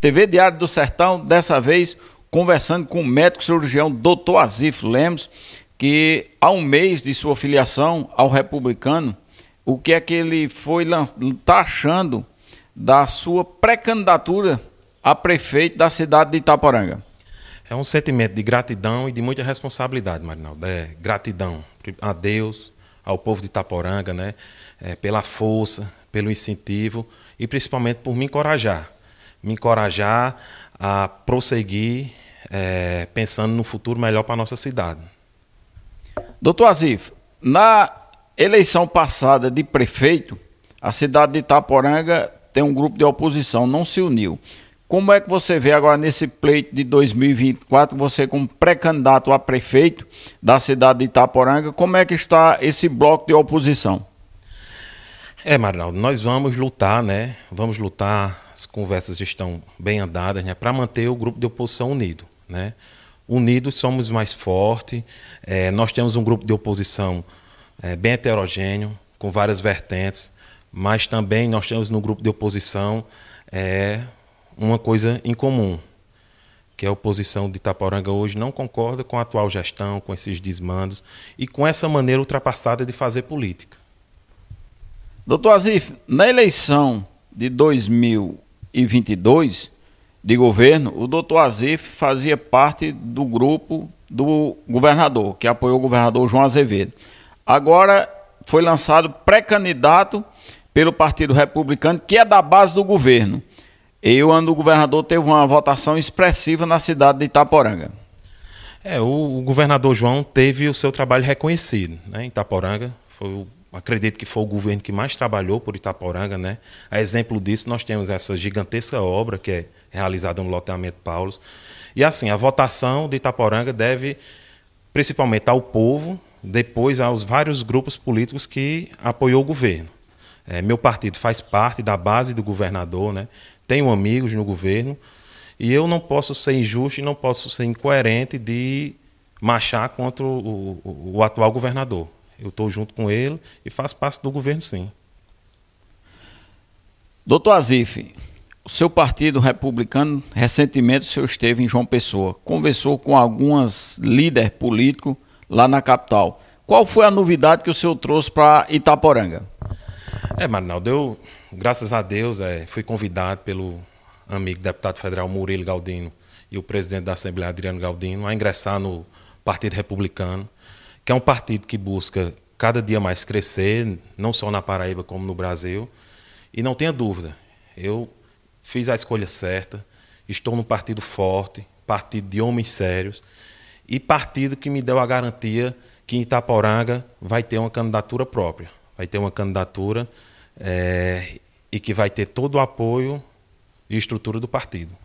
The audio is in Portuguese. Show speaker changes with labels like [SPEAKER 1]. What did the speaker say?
[SPEAKER 1] TV Diário do Sertão, dessa vez conversando com o médico cirurgião Dr. Azif Lemos, que há um mês de sua filiação ao republicano, o que é que ele foi está achando da sua pré-candidatura a prefeito da cidade de Itaporanga?
[SPEAKER 2] É um sentimento de gratidão e de muita responsabilidade, Marinaldo. É gratidão a Deus, ao povo de Itaporanga, né? É, pela força, pelo incentivo e principalmente por me encorajar. Me encorajar a prosseguir é, pensando no futuro melhor para a nossa cidade.
[SPEAKER 1] Doutor Azif, na eleição passada de prefeito, a cidade de Itaporanga tem um grupo de oposição, não se uniu. Como é que você vê agora nesse pleito de 2024, você como pré-candidato a prefeito da cidade de Itaporanga, como é que está esse bloco de oposição?
[SPEAKER 2] É, Marinaldo, nós vamos lutar, né? Vamos lutar, as conversas estão bem andadas, né? Para manter o grupo de oposição unido, né? Unidos somos mais fortes, é, nós temos um grupo de oposição é, bem heterogêneo, com várias vertentes, mas também nós temos no grupo de oposição é, uma coisa em comum, que a oposição de Itaporanga hoje não concorda com a atual gestão, com esses desmandos e com essa maneira ultrapassada de fazer política.
[SPEAKER 1] Doutor Azif, na eleição de 2022 de governo, o doutor Azif fazia parte do grupo do governador, que apoiou o governador João Azevedo. Agora foi lançado pré-candidato pelo Partido Republicano, que é da base do governo. E o ano do governador teve uma votação expressiva na cidade de Itaporanga.
[SPEAKER 2] É, o, o governador João teve o seu trabalho reconhecido né, em Itaporanga. Foi o, acredito que foi o governo que mais trabalhou por Itaporanga. Né? A exemplo disso, nós temos essa gigantesca obra que é realizada no loteamento Paulos. E assim, a votação de Itaporanga deve principalmente ao povo, depois aos vários grupos políticos que apoiou o governo. É, meu partido faz parte da base do governador, né? tenho amigos no governo, e eu não posso ser injusto e não posso ser incoerente de marchar contra o, o, o atual governador. Eu estou junto com ele e faço parte do governo, sim.
[SPEAKER 1] Doutor Azif, o seu partido republicano, recentemente o senhor esteve em João Pessoa, conversou com algumas líderes políticos lá na capital. Qual foi a novidade que o senhor trouxe para Itaporanga?
[SPEAKER 2] É, Marinaldo, eu, graças a Deus, é, fui convidado pelo amigo deputado federal Murilo Galdino e o presidente da Assembleia, Adriano Galdino, a ingressar no Partido Republicano, que é um partido que busca cada dia mais crescer, não só na Paraíba como no Brasil. E não tenha dúvida, eu fiz a escolha certa, estou num partido forte, partido de homens sérios e partido que me deu a garantia que em Itaporanga vai ter uma candidatura própria vai ter uma candidatura é, e que vai ter todo o apoio e estrutura do partido.